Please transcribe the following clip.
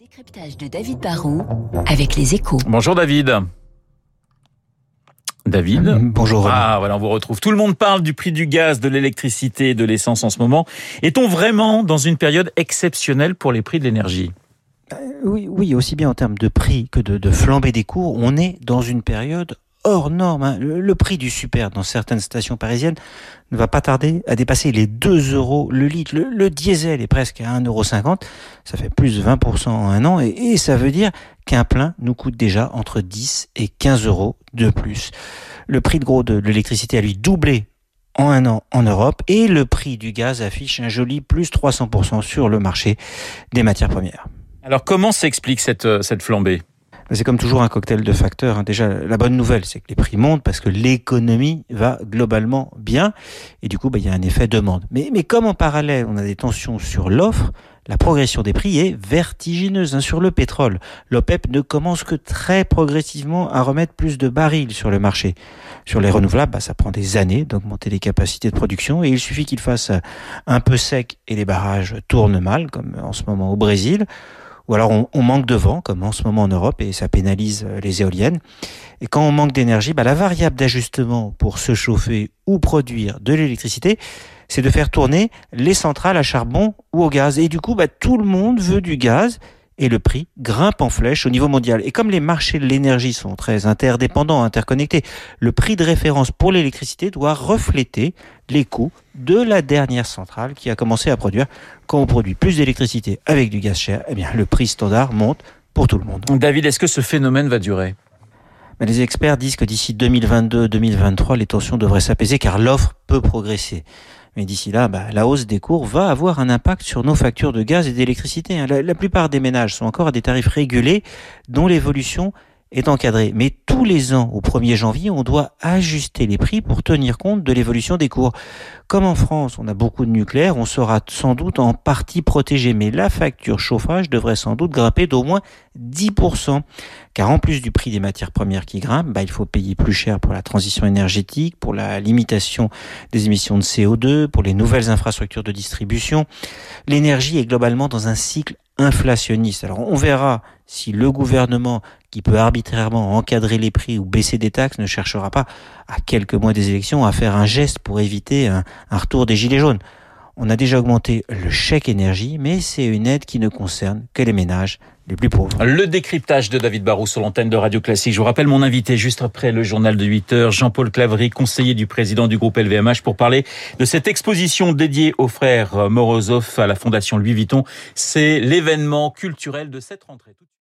Décryptage de David Barrault avec les échos. Bonjour David. David. Bonjour. Renaud. Ah voilà, on vous retrouve. Tout le monde parle du prix du gaz, de l'électricité, de l'essence en ce moment. Est-on vraiment dans une période exceptionnelle pour les prix de l'énergie? Euh, Oui, oui, aussi bien en termes de prix que de, de flambée des cours, on est dans une période hors norme. hein. Le, prix du super dans certaines stations parisiennes ne va pas tarder à dépasser les 2 euros le litre. Le, diesel est presque à 1,50 euro. Ça fait plus de 20% en un an et, ça veut dire qu'un plein nous coûte déjà entre 10 et 15 euros de plus. Le prix de gros de l'électricité a lui doublé en un an en Europe et le prix du gaz affiche un joli plus 300% sur le marché des matières premières. Alors comment s'explique cette, euh, cette flambée? C'est comme toujours un cocktail de facteurs. hein. Déjà, la bonne nouvelle, c'est que les prix montent parce que l'économie va globalement bien. Et du coup, bah, il y a un effet demande. Mais, comme en parallèle, on a des tensions sur l'offre, la progression des prix est vertigineuse hein, sur le pétrole. L'OPEP ne commence que très progressivement à remettre plus de barils sur le marché. Sur les renouvelables, bah, ça prend des années d'augmenter les capacités de production et il suffit qu'il fasse un peu sec et les barrages tournent mal, comme en ce moment au Brésil. Ou alors on, manque de vent, comme en ce moment en Europe, et ça pénalise euh, les éoliennes. Et quand on manque d'énergie, bah, la variable d'ajustement pour se chauffer ou produire de l'électricité, c'est de faire tourner les centrales à charbon ou au gaz. Et du coup, bah, tout le monde veut du gaz et le prix grimpe en flèche au niveau mondial. Et comme les marchés de l'énergie sont très interdépendants, interconnectés, le prix de référence pour l'électricité doit refléter les coûts de la dernière centrale qui a commencé à produire. Quand on produit plus d'électricité avec du gaz cher, eh bien, le prix standard monte pour tout le monde. David, est-ce que ce phénomène va durer? Mais les experts disent que d'ici 2022-2023, les tensions devraient s'apaiser car l'offre peut progresser. Mais d'ici là, bah, la hausse des cours va avoir un impact sur nos factures de gaz et d'électricité. hein. La, la plupart des ménages sont encore à des tarifs régulés dont l'évolution est encadrée. Mais tous les ans, au 1er janvier, on doit ajuster les prix pour tenir compte de l'évolution des cours. Comme en France, on a beaucoup de nucléaire, on sera sans doute en partie protégé. Mais la facture chauffage devrait sans doute grimper d'au moins 10%. Car en plus du prix des matières premières qui grimpent, bah, il faut payer plus cher pour la transition énergétique, pour la limitation des émissions de CO2, pour les nouvelles infrastructures de distribution. L'énergie est globalement dans un cycle inflationniste. Alors on verra si le gouvernement, qui peut arbitrairement encadrer les prix ou baisser des taxes, ne cherchera pas, à quelques mois des élections, à faire un geste pour éviter un, retour des gilets jaunes. On a déjà augmenté le chèque énergie, mais c'est une aide qui ne concerne que les ménages les plus pauvres. Le décryptage de David Barrou sur l'antenne de Radio Classique. Je vous rappelle mon invité juste après le journal de 8 heures, Jean-Paul Claverie, conseiller du président du groupe LVMH, pour parler de cette exposition dédiée aux frères Morozov à la Fondation Louis Vuitton. C'est l'événement culturel de cette rentrée.